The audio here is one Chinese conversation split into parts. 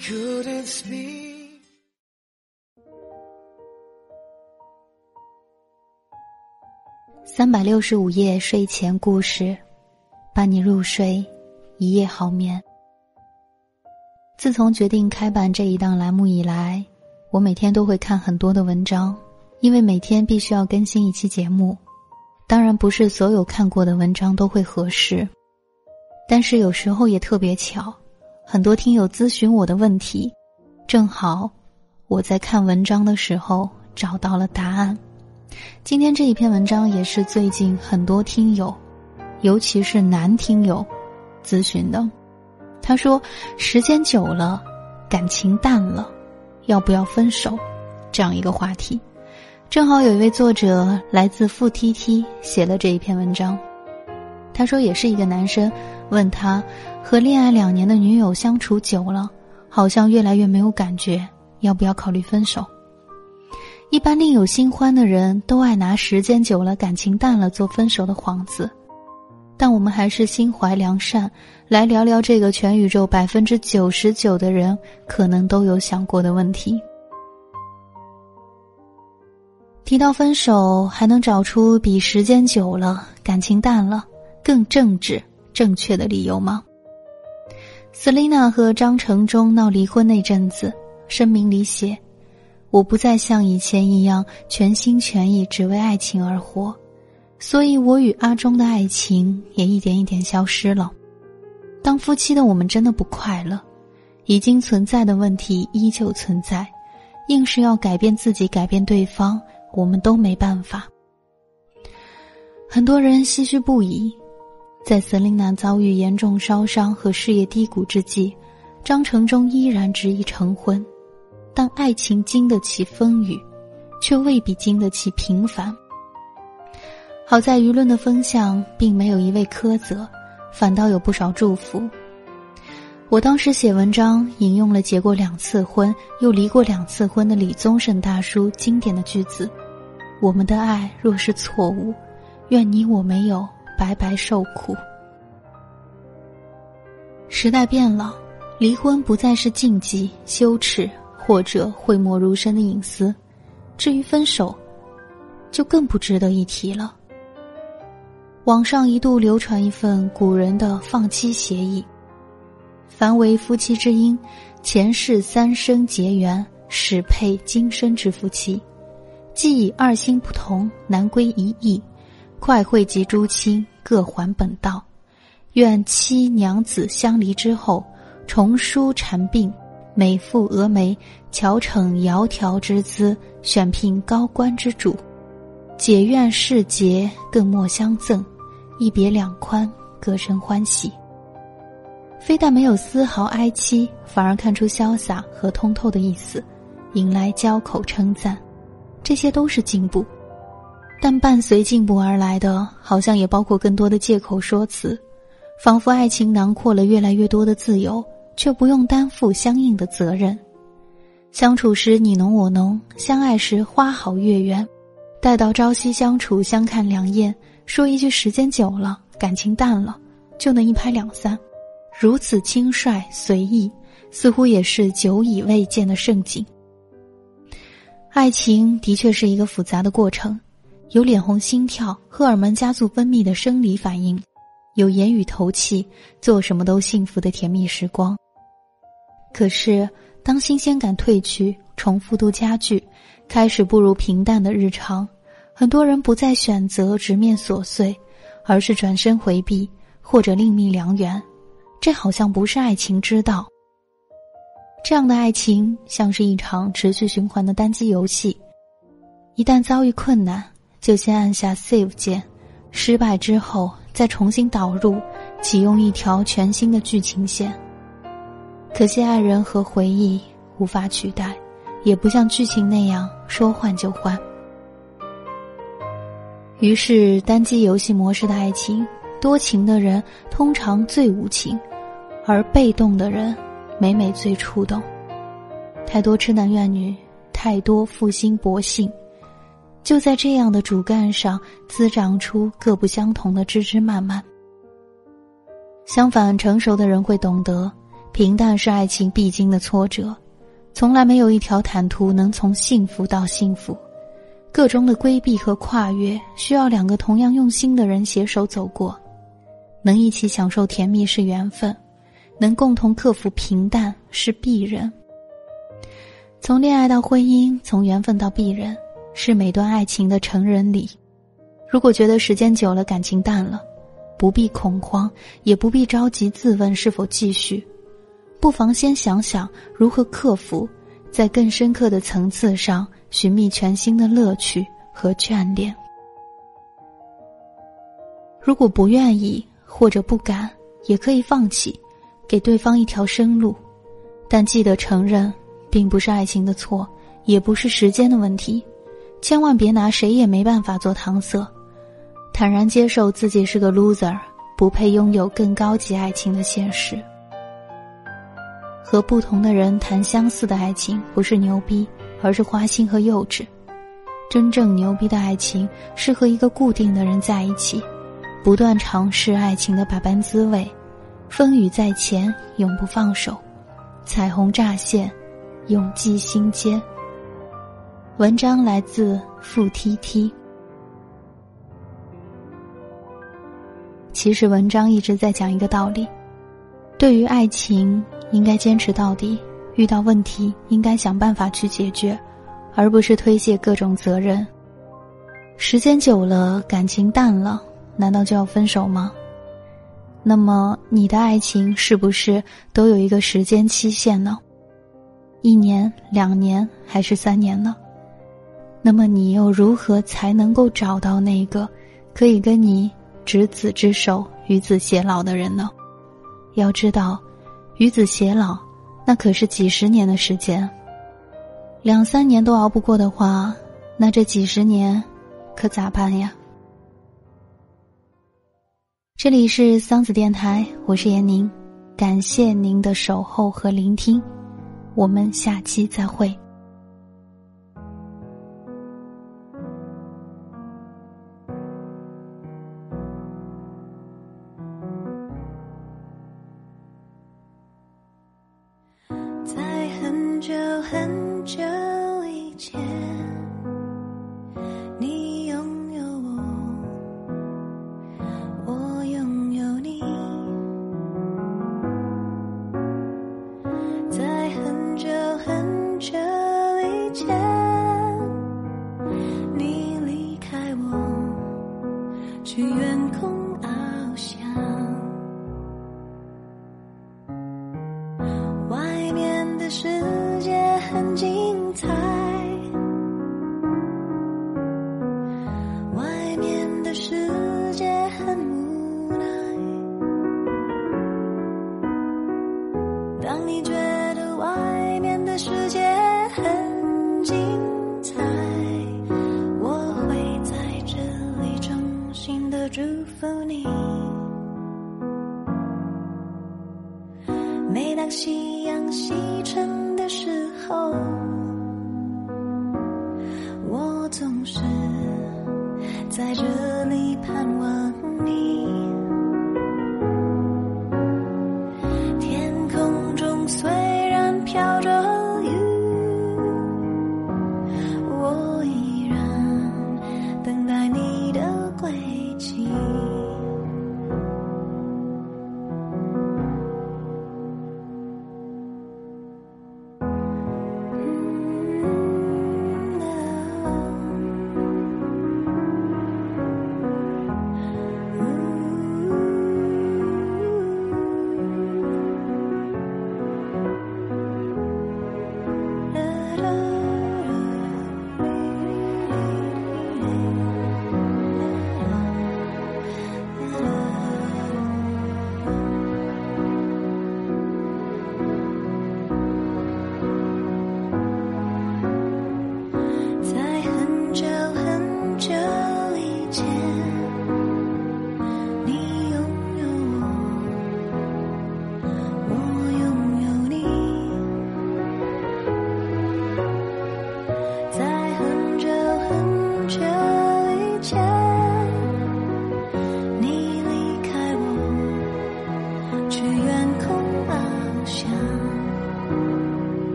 Couldn't speak. 三百六十五夜睡前故事伴你入睡一夜好眠。自从决定开办这一档栏目以来我每天都会看很多的文章因为每天必须要更新一期节目当然不是所有看过的文章都会合适但是有时候也特别巧，很多听友咨询我的问题，正好我在看文章的时候找到了答案。今天这一篇文章也是最近很多听友，尤其是男听友咨询的。他说：“时间久了，感情淡了，要不要分手？”这样一个话题，正好有一位作者来自富 T T 写了这一篇文章。他说：“也是一个男生。”问他和恋爱两年的女友相处久了，好像越来越没有感觉，要不要考虑分手？一般另有新欢的人都爱拿时间久了、感情淡了做分手的幌子，但我们还是心怀良善，来聊聊这个全宇宙百分之九十九的人可能都有想过的问题。提到分手，还能找出比时间久了、感情淡了更正直？正确的理由吗？Selina 和张承忠闹离婚那阵子，声明里写：“我不再像以前一样全心全意只为爱情而活，所以我与阿忠的爱情也一点一点消失了。当夫妻的我们真的不快乐，已经存在的问题依旧存在，硬是要改变自己、改变对方，我们都没办法。”很多人唏嘘不已。在瑟琳娜遭遇严重烧伤和事业低谷之际，张承忠依然执意成婚。但爱情经得起风雨，却未必经得起平凡。好在舆论的风向并没有一味苛责，反倒有不少祝福。我当时写文章引用了结过两次婚又离过两次婚的李宗盛大叔经典的句子：“我们的爱若是错误，愿你我没有。”白白受苦。时代变了，离婚不再是禁忌、羞耻或者讳莫如深的隐私，至于分手，就更不值得一提了。网上一度流传一份古人的放妻协议：凡为夫妻之因，前世三生结缘，始配今生之夫妻；既以二心不同，难归一意。快汇集诸亲，各还本道。愿妻娘子相离之后，重梳蝉鬓，美妇蛾眉，巧逞窈窕之姿，选聘高官之主。解愿世节，更莫相赠。一别两宽，各生欢喜。非但没有丝毫哀戚，反而看出潇洒和通透的意思，引来交口称赞。这些都是进步。但伴随进步而来的，好像也包括更多的借口说辞，仿佛爱情囊括了越来越多的自由，却不用担负相应的责任。相处时你侬我侬，相爱时花好月圆，待到朝夕相处、相看两厌，说一句时间久了，感情淡了，就能一拍两散，如此轻率随意，似乎也是久已未见的盛景。爱情的确是一个复杂的过程。有脸红心跳、荷尔蒙加速分泌的生理反应，有言语投气、做什么都幸福的甜蜜时光。可是，当新鲜感褪去，重复度加剧，开始步入平淡的日常，很多人不再选择直面琐碎，而是转身回避，或者另觅良缘。这好像不是爱情之道。这样的爱情像是一场持续循环的单机游戏，一旦遭遇困难，就先按下 Save 键，失败之后再重新导入，启用一条全新的剧情线。可惜爱人和回忆无法取代，也不像剧情那样说换就换。于是，单机游戏模式的爱情，多情的人通常最无情，而被动的人每每最触动。太多痴男怨女，太多负心薄幸，就在这样的主干上滋长出各不相同的枝枝蔓蔓。相反，成熟的人会懂得。平淡是爱情必经的挫折，从来没有一条坦途能从幸福到幸福，各中的规避和跨越需要两个同样用心的人携手走过，能一起享受甜蜜是缘分，能共同克服平淡是必然。从恋爱到婚姻，从缘分到必然，是每段爱情的成人礼。如果觉得时间久了感情淡了，不必恐慌，也不必着急自问是否继续。不妨先想想如何克服，在更深刻的层次上寻觅全新的乐趣和眷恋。如果不愿意或者不敢，也可以放弃，给对方一条生路。但记得承认，并不是爱情的错，也不是时间的问题。千万别拿谁也没办法做搪塞，坦然接受自己是个 loser，不配拥有更高级爱情的现实。和不同的人谈相似的爱情，不是牛逼，而是花心和幼稚。真正牛逼的爱情，是和一个固定的人在一起，不断尝试爱情的百般滋味，风雨在前，永不放手，彩虹乍现，永记心间。文章来自付 T T。其实文章一直在讲一个道理，对于爱情。应该坚持到底，遇到问题应该想办法去解决，而不是推卸各种责任。时间久了，感情淡了，难道就要分手吗？那么你的爱情是不是都有一个时间期限呢？一年、两年还是三年呢？那么你又如何才能够找到那个可以跟你执子之手、与子偕老的人呢？要知道。与子偕老，那可是几十年的时间。两三年都熬不过的话，那这几十年可咋办呀？这里是桑子电台，我是闫宁，感谢您的守候和聆听，我们下期再会。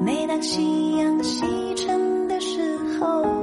每当夕阳西沉的时候